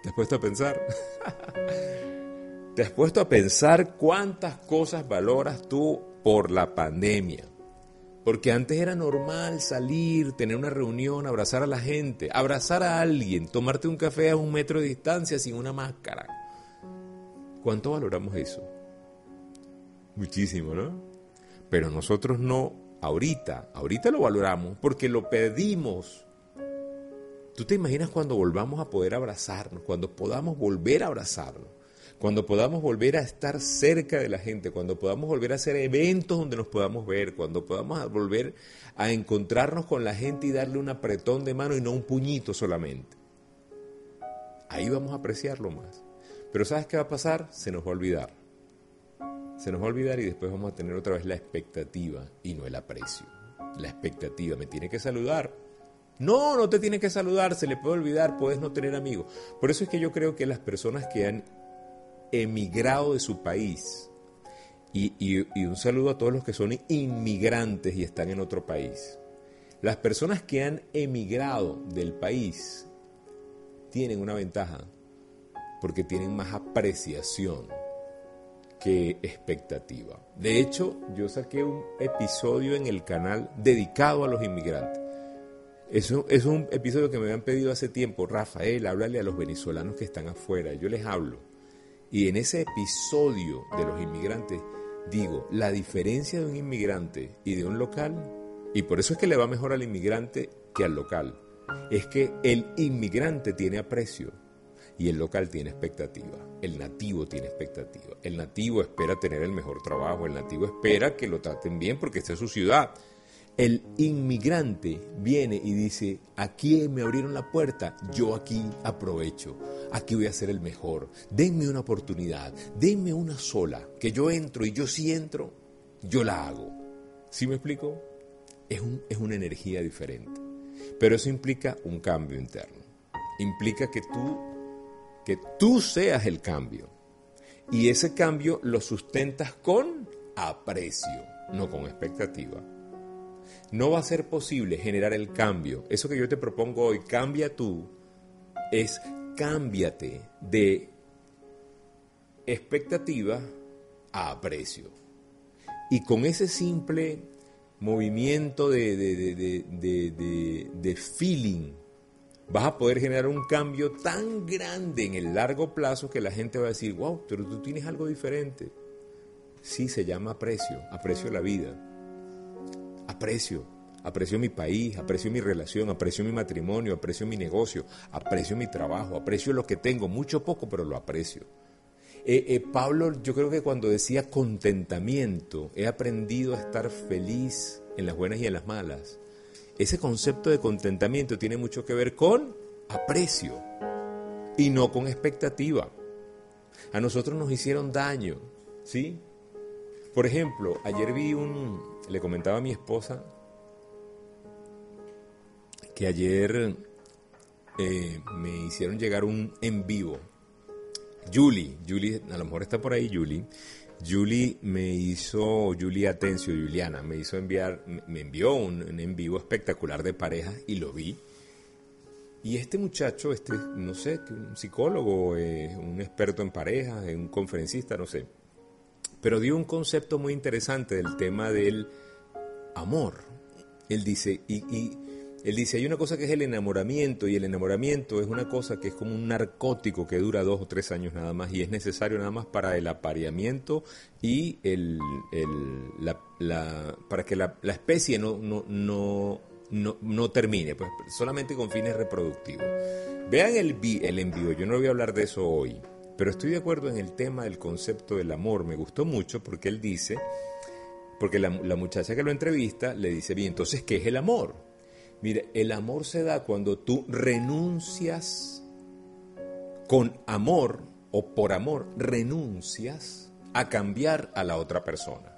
[SPEAKER 1] ¿Te has puesto a pensar? ¿Te has puesto a pensar cuántas cosas valoras tú por la pandemia? Porque antes era normal salir, tener una reunión, abrazar a la gente, abrazar a alguien, tomarte un café a un metro de distancia sin una máscara. ¿Cuánto valoramos eso? Muchísimo, ¿no? Pero nosotros no, ahorita, ahorita lo valoramos porque lo pedimos ¿Tú te imaginas cuando volvamos a poder abrazarnos, cuando podamos volver a abrazarnos, cuando podamos volver a estar cerca de la gente, cuando podamos volver a hacer eventos donde nos podamos ver, cuando podamos volver a encontrarnos con la gente y darle un apretón de mano y no un puñito solamente? Ahí vamos a apreciarlo más. Pero ¿sabes qué va a pasar? Se nos va a olvidar. Se nos va a olvidar y después vamos a tener otra vez la expectativa y no el aprecio. La expectativa, me tiene que saludar, no, no te tiene que saludar, se le puede olvidar, puedes no tener amigos. Por eso es que yo creo que las personas que han emigrado de su país, y, un saludo a todos los que son inmigrantes y están en otro país, las personas que han emigrado del país tienen una ventaja, porque tienen más apreciación que expectativa. De hecho, yo saqué un episodio en el canal dedicado a los inmigrantes. Eso es un episodio que me habían pedido hace tiempo, Rafael, háblale a los venezolanos que están afuera. Yo les hablo. Y en ese episodio de los inmigrantes digo, la diferencia de un inmigrante y de un local, y por eso es que le va mejor al inmigrante que al local, es que el inmigrante tiene aprecio y el local tiene expectativa. El nativo tiene expectativa. El nativo espera tener el mejor trabajo, el nativo espera que lo traten bien porque esta es su ciudad. El inmigrante viene y dice, aquí me abrieron la puerta, yo aquí aprovecho, aquí voy a ser el mejor, denme una oportunidad, denme una sola, que yo entro y yo si entro, yo la hago. ¿Sí me explico? Es, es una energía diferente, pero eso implica un cambio interno, implica que tú, tú seas el cambio y ese cambio lo sustentas con aprecio, no con expectativa no va a ser posible generar el cambio. Eso que yo te propongo hoy, cambia tú, es cámbiate de expectativa a aprecio. Y con ese simple movimiento de, de, de, feeling, vas a poder generar un cambio tan grande en el largo plazo que la gente va a decir, wow, pero tú tienes algo diferente. Sí, se llama aprecio, aprecio la vida. Aprecio, aprecio mi país, aprecio mi relación, aprecio mi matrimonio, aprecio mi negocio, aprecio mi trabajo, aprecio lo que tengo, mucho poco, pero lo aprecio. Eh, eh, Pablo, yo creo que cuando decía contentamiento, he aprendido a estar feliz en las buenas y en las malas. Ese concepto de contentamiento tiene mucho que ver con aprecio y no con expectativa. A nosotros nos hicieron daño, ¿sí? Por ejemplo, ayer vi un, le comentaba a mi esposa que ayer eh, me hicieron llegar un en vivo Julie, Julie, a lo mejor está por ahí Julie. Julie me hizo, Julie Atencio, Juliana, me hizo enviar, me envió un, en vivo espectacular de parejas y lo vi. Y este muchacho, este, no sé, un psicólogo, eh, un experto en parejas, un conferencista, no sé, pero dio un concepto muy interesante del tema del amor. Él dice, y él dice, hay una cosa que es el enamoramiento y el enamoramiento es una cosa que es como un narcótico que dura dos o tres años nada más y es necesario nada más para el apareamiento y el, la, para que la, especie no, no, no, no, termine, pues solamente con fines reproductivos. Vean el, el envío, yo no voy a hablar de eso hoy, pero estoy de acuerdo en el tema del concepto del amor, me gustó mucho porque él dice, porque la, la muchacha que lo entrevista le dice, bien, entonces, ¿qué es el amor? Mire, el amor se da cuando tú renuncias con amor o por amor, renuncias a cambiar a la otra persona.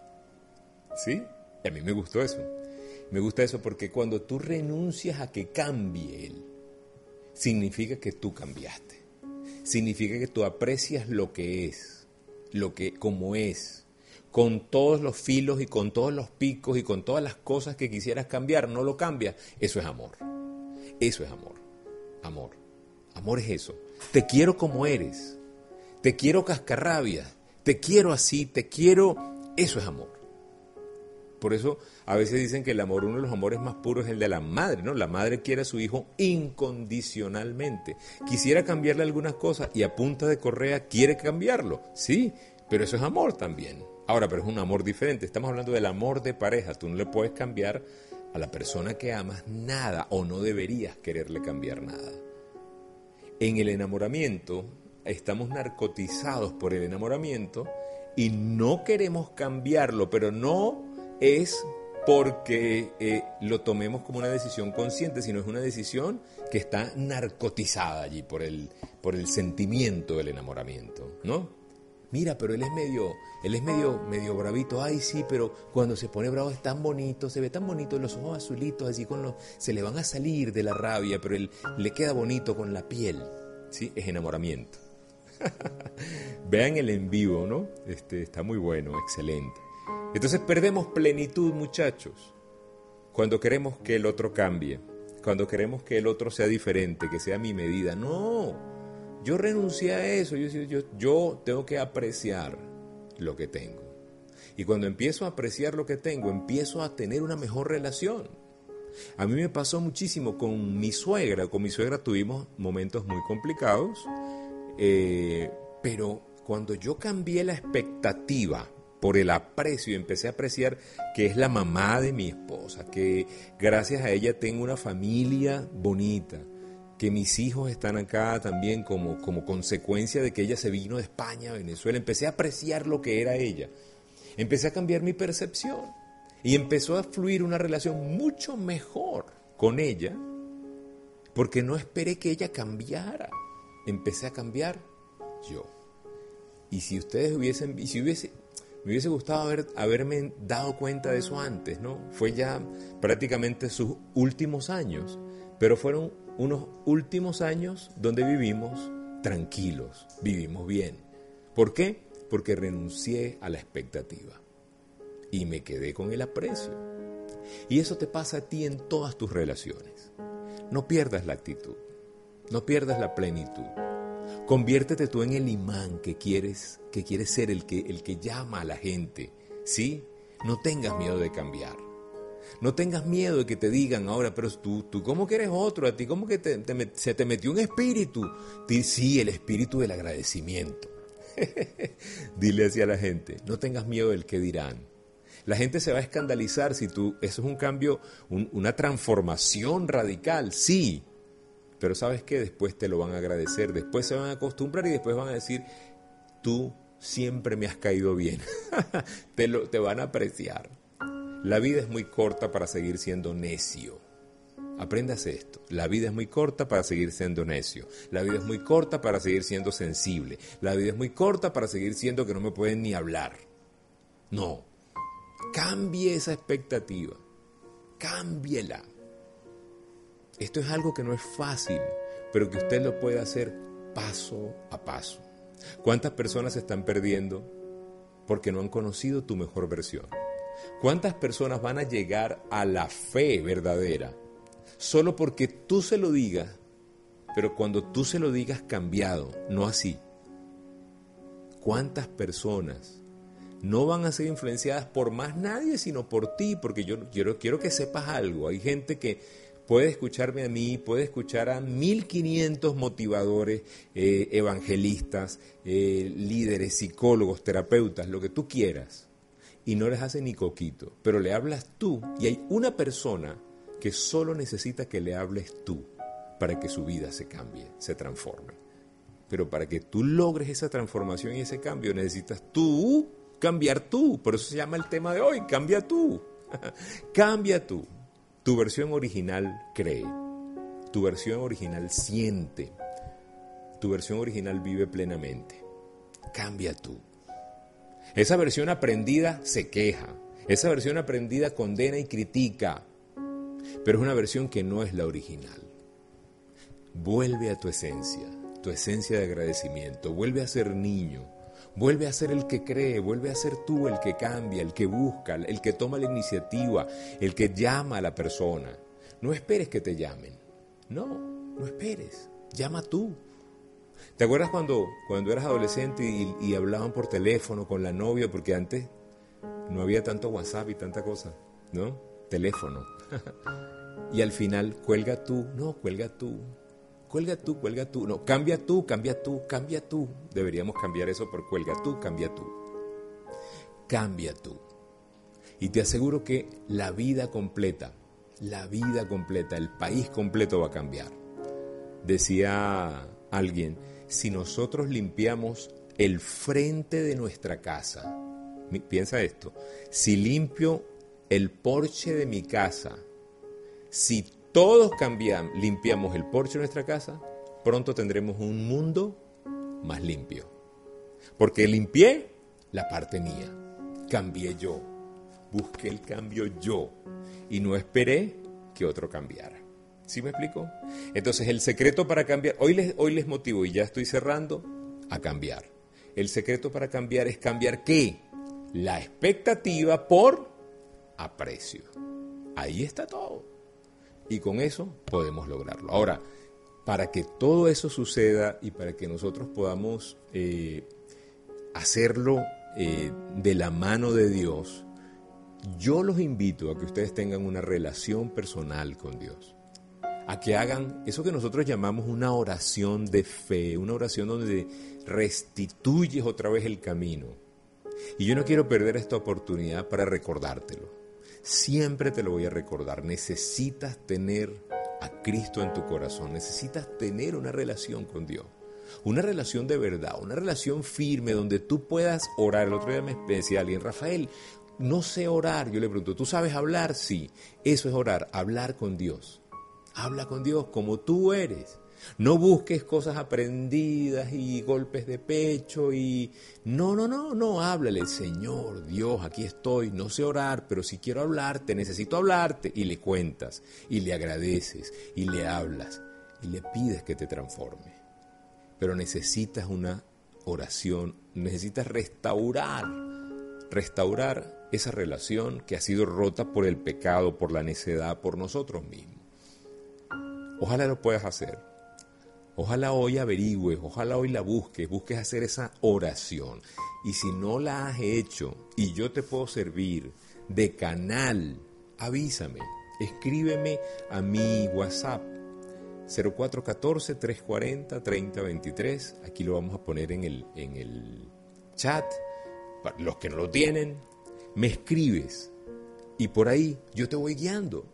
[SPEAKER 1] ¿Sí? Y a mí me gustó eso. Me gusta eso porque cuando tú renuncias a que cambie él, significa que tú cambiaste. Significa que tú aprecias lo que es, lo que como es, con todos los filos y con todos los picos y con todas las cosas que quisieras cambiar, no lo cambias, eso es amor. Eso es amor. Amor. Amor es eso. Te quiero como eres. Te quiero cascarrabia. Te quiero así. Te quiero. Eso es amor. Por eso a veces dicen que el amor, uno de los amores más puros es el de la madre, ¿no? La madre quiere a su hijo incondicionalmente. Quisiera cambiarle algunas cosas y a punta de correa quiere cambiarlo. Sí, pero eso es amor también. Ahora, pero es un amor diferente. Estamos hablando del amor de pareja. Tú no le puedes cambiar a la persona que amas nada o no deberías quererle cambiar nada. En el enamoramiento estamos narcotizados por el enamoramiento y no queremos cambiarlo, pero no es porque eh, lo tomemos como una decisión consciente, sino es una decisión que está narcotizada allí por el, por el sentimiento del enamoramiento, ¿no? Mira, pero él es medio, él es medio, medio bravito, ay sí, pero cuando se pone bravo es tan bonito, se ve tan bonito, los ojos azulitos, así con los, se le van a salir de la rabia, pero él le queda bonito con la piel, ¿sí? Es enamoramiento. Vean el en vivo, ¿no? Este, está muy bueno, excelente. Entonces perdemos plenitud, muchachos, cuando queremos que el otro cambie, cuando queremos que el otro sea diferente, que sea mi medida. No, yo renuncié a eso, yo, yo, yo tengo que apreciar lo que tengo. Y cuando empiezo a apreciar lo que tengo, empiezo a tener una mejor relación. A mí me pasó muchísimo con mi suegra. Con mi suegra tuvimos momentos muy complicados, eh, pero cuando yo cambié la expectativa por el aprecio empecé a apreciar que es la mamá de mi esposa, que gracias a ella tengo una familia bonita, que mis hijos están acá también como, como consecuencia de que ella se vino de España a Venezuela. Empecé a apreciar lo que era ella. Empecé a cambiar mi percepción y empezó a fluir una relación mucho mejor con ella porque no esperé que ella cambiara. Empecé a cambiar yo. Y si ustedes hubiesen, y si hubiese, me hubiese gustado haber, haberme dado cuenta de eso antes, ¿no? Fue ya prácticamente sus últimos años, pero fueron unos últimos años donde vivimos tranquilos, vivimos bien. ¿Por qué? Porque renuncié a la expectativa y me quedé con el aprecio. Y eso te pasa a ti en todas tus relaciones. No pierdas la actitud, no pierdas la plenitud. Conviértete tú en el imán que quieres, que quieres ser el que, el que llama a la gente. ¿Sí? No tengas miedo de cambiar. No tengas miedo de que te digan ahora, pero tú, tú ¿cómo que eres otro? ¿A ti cómo que se te metió un espíritu? Sí, el espíritu del agradecimiento. Dile así a la gente, no tengas miedo del que dirán. La gente se va a escandalizar si tú, eso es un cambio, una transformación radical, sí, pero sabes que después te lo van a agradecer, después se van a acostumbrar y después van a decir, tú siempre me has caído bien, te, lo, te van a apreciar. La vida es muy corta para seguir siendo necio. Apréndase esto. La vida es muy corta para seguir siendo necio. La vida es muy corta para seguir siendo sensible. La vida es muy corta para seguir siendo que no me pueden ni hablar. No. Cambie esa expectativa. Cámbiela. Esto es algo que no es fácil, pero que usted lo puede hacer paso a paso. ¿Cuántas personas se están perdiendo porque no han conocido tu mejor versión? ¿Cuántas personas van a llegar a la fe verdadera solo porque tú se lo digas, pero cuando tú se lo digas cambiado, no así. ¿Cuántas personas no van a ser influenciadas por más nadie, sino por ti? Porque yo quiero, quiero que sepas algo. Hay gente que puede escucharme a mí, puede escuchar a 1500 motivadores, eh, evangelistas, eh, líderes, psicólogos, terapeutas, lo que tú quieras, y no les hace ni coquito, pero le hablas tú y hay una persona que solo necesita que le hables tú para que su vida se cambie, se transforme. Pero para que tú logres esa transformación y ese cambio necesitas tú cambiar tú. Por eso se llama el tema de hoy, cambia tú. cambia tú. Tu versión original cree. Tu versión original siente. Tu versión original vive plenamente. Cambia tú. Esa versión aprendida se queja. Esa versión aprendida condena y critica pero es una versión que no es la original. Vuelve a tu esencia, tu esencia de agradecimiento, vuelve a ser niño, vuelve a ser el que cree, vuelve a ser tú el que cambia, el que busca, el que toma la iniciativa, el que llama a la persona. No esperes que te llamen, no, no esperes, llama tú. ¿Te acuerdas cuando, cuando eras adolescente y, y hablaban por teléfono con la novia? Porque antes no había tanto WhatsApp y tanta cosa, ¿no? Teléfono. y al final, cuelga tú, no, cuelga tú, cuelga tú, cuelga tú, no, cambia tú, cambia tú, cambia tú. Deberíamos cambiar eso por cuelga tú, cambia tú. Cambia tú. Y te aseguro que la vida completa, la vida completa, el país completo va a cambiar. Decía alguien, si nosotros limpiamos el frente de nuestra casa, piensa esto, si limpio el porche de mi casa, si todos limpiamos el porche de nuestra casa, pronto tendremos un mundo más limpio. Porque limpié la parte mía, cambié yo, busqué el cambio yo. Y no esperé que otro cambiara. ¿Sí me explico? Entonces el secreto para cambiar, hoy les, hoy les motivo y ya estoy cerrando, a cambiar. El secreto para cambiar es cambiar qué? La expectativa por aprecio. Ahí está todo. Y con eso podemos lograrlo. Ahora, para que todo eso suceda y para que nosotros podamos eh, hacerlo eh, de la mano de Dios, yo los invito a que ustedes tengan una relación personal con Dios. A que hagan eso que nosotros llamamos una oración de fe, una oración donde restituyes otra vez el camino. Y yo no quiero perder esta oportunidad para recordártelo siempre te lo voy a recordar. Necesitas tener a Cristo en tu corazón, necesitas tener una relación con Dios. Una relación de verdad, una relación firme donde tú puedas orar. El otro día me decía alguien, Rafael, no sé orar. Yo le pregunto, ¿tú sabes hablar? Sí, eso es orar, hablar con Dios. Habla con Dios como tú eres. No busques cosas aprendidas y golpes de pecho y... No, no, no, no, háblale, Señor, Dios, aquí estoy, no sé orar, pero si quiero hablarte, necesito hablarte. Y le cuentas, y le agradeces, y le hablas, y le pides que te transforme. Pero necesitas una oración, necesitas restaurar, restaurar esa relación que ha sido rota por el pecado, por la necedad, por nosotros mismos. Ojalá lo puedas hacer. Ojalá hoy averigües, ojalá hoy la busques, busques hacer esa oración. Y si no la has hecho y yo te puedo servir de canal avísame, escríbeme a mi WhatsApp 0414-340-3023. Aquí lo vamos a poner en el, en el chat. Para los que no lo tienen, me escribes y por ahí yo te voy guiando.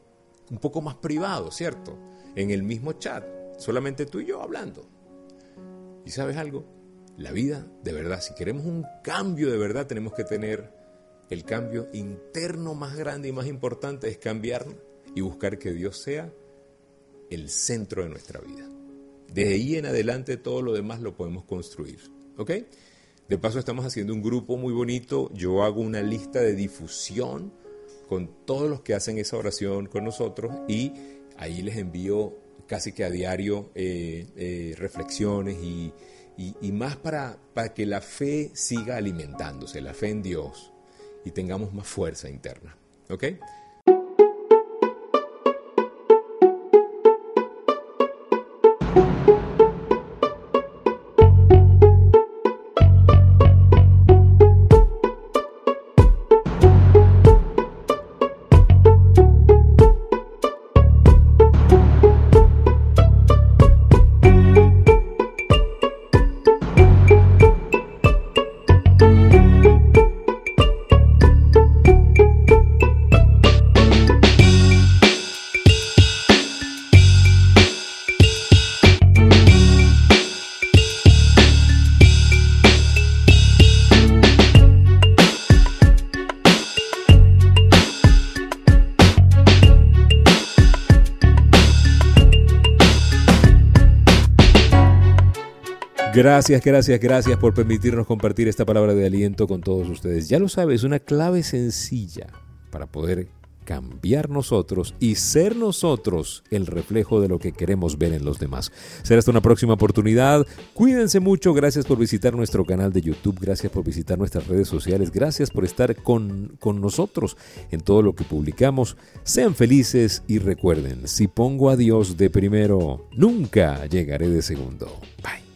[SPEAKER 1] Un poco más privado, ¿cierto? En el mismo chat, solamente tú y yo hablando. ¿Y sabes algo? La vida, de verdad, si queremos un cambio de verdad, tenemos que tener el cambio interno más grande y más importante, es cambiar y buscar que Dios sea el centro de nuestra vida. De ahí en adelante todo lo demás lo podemos construir. ¿Ok? De paso estamos haciendo un grupo muy bonito. Yo hago una lista de difusión con todos los que hacen esa oración con nosotros y ahí les envío casi que a diario eh, eh, reflexiones y, y, más para, para que la fe siga alimentándose, la fe en Dios y tengamos más fuerza interna. ¿Ok? Gracias, gracias, gracias por permitirnos compartir esta palabra de aliento con todos ustedes. Ya lo sabes, una clave sencilla para poder cambiar nosotros y ser nosotros el reflejo de lo que queremos ver en los demás. Será hasta una próxima oportunidad. Cuídense mucho. Gracias por visitar nuestro canal de YouTube. Gracias por visitar nuestras redes sociales. Gracias por estar con, con nosotros en todo lo que publicamos. Sean felices y recuerden, si pongo a Dios de primero, nunca llegaré de segundo. Bye.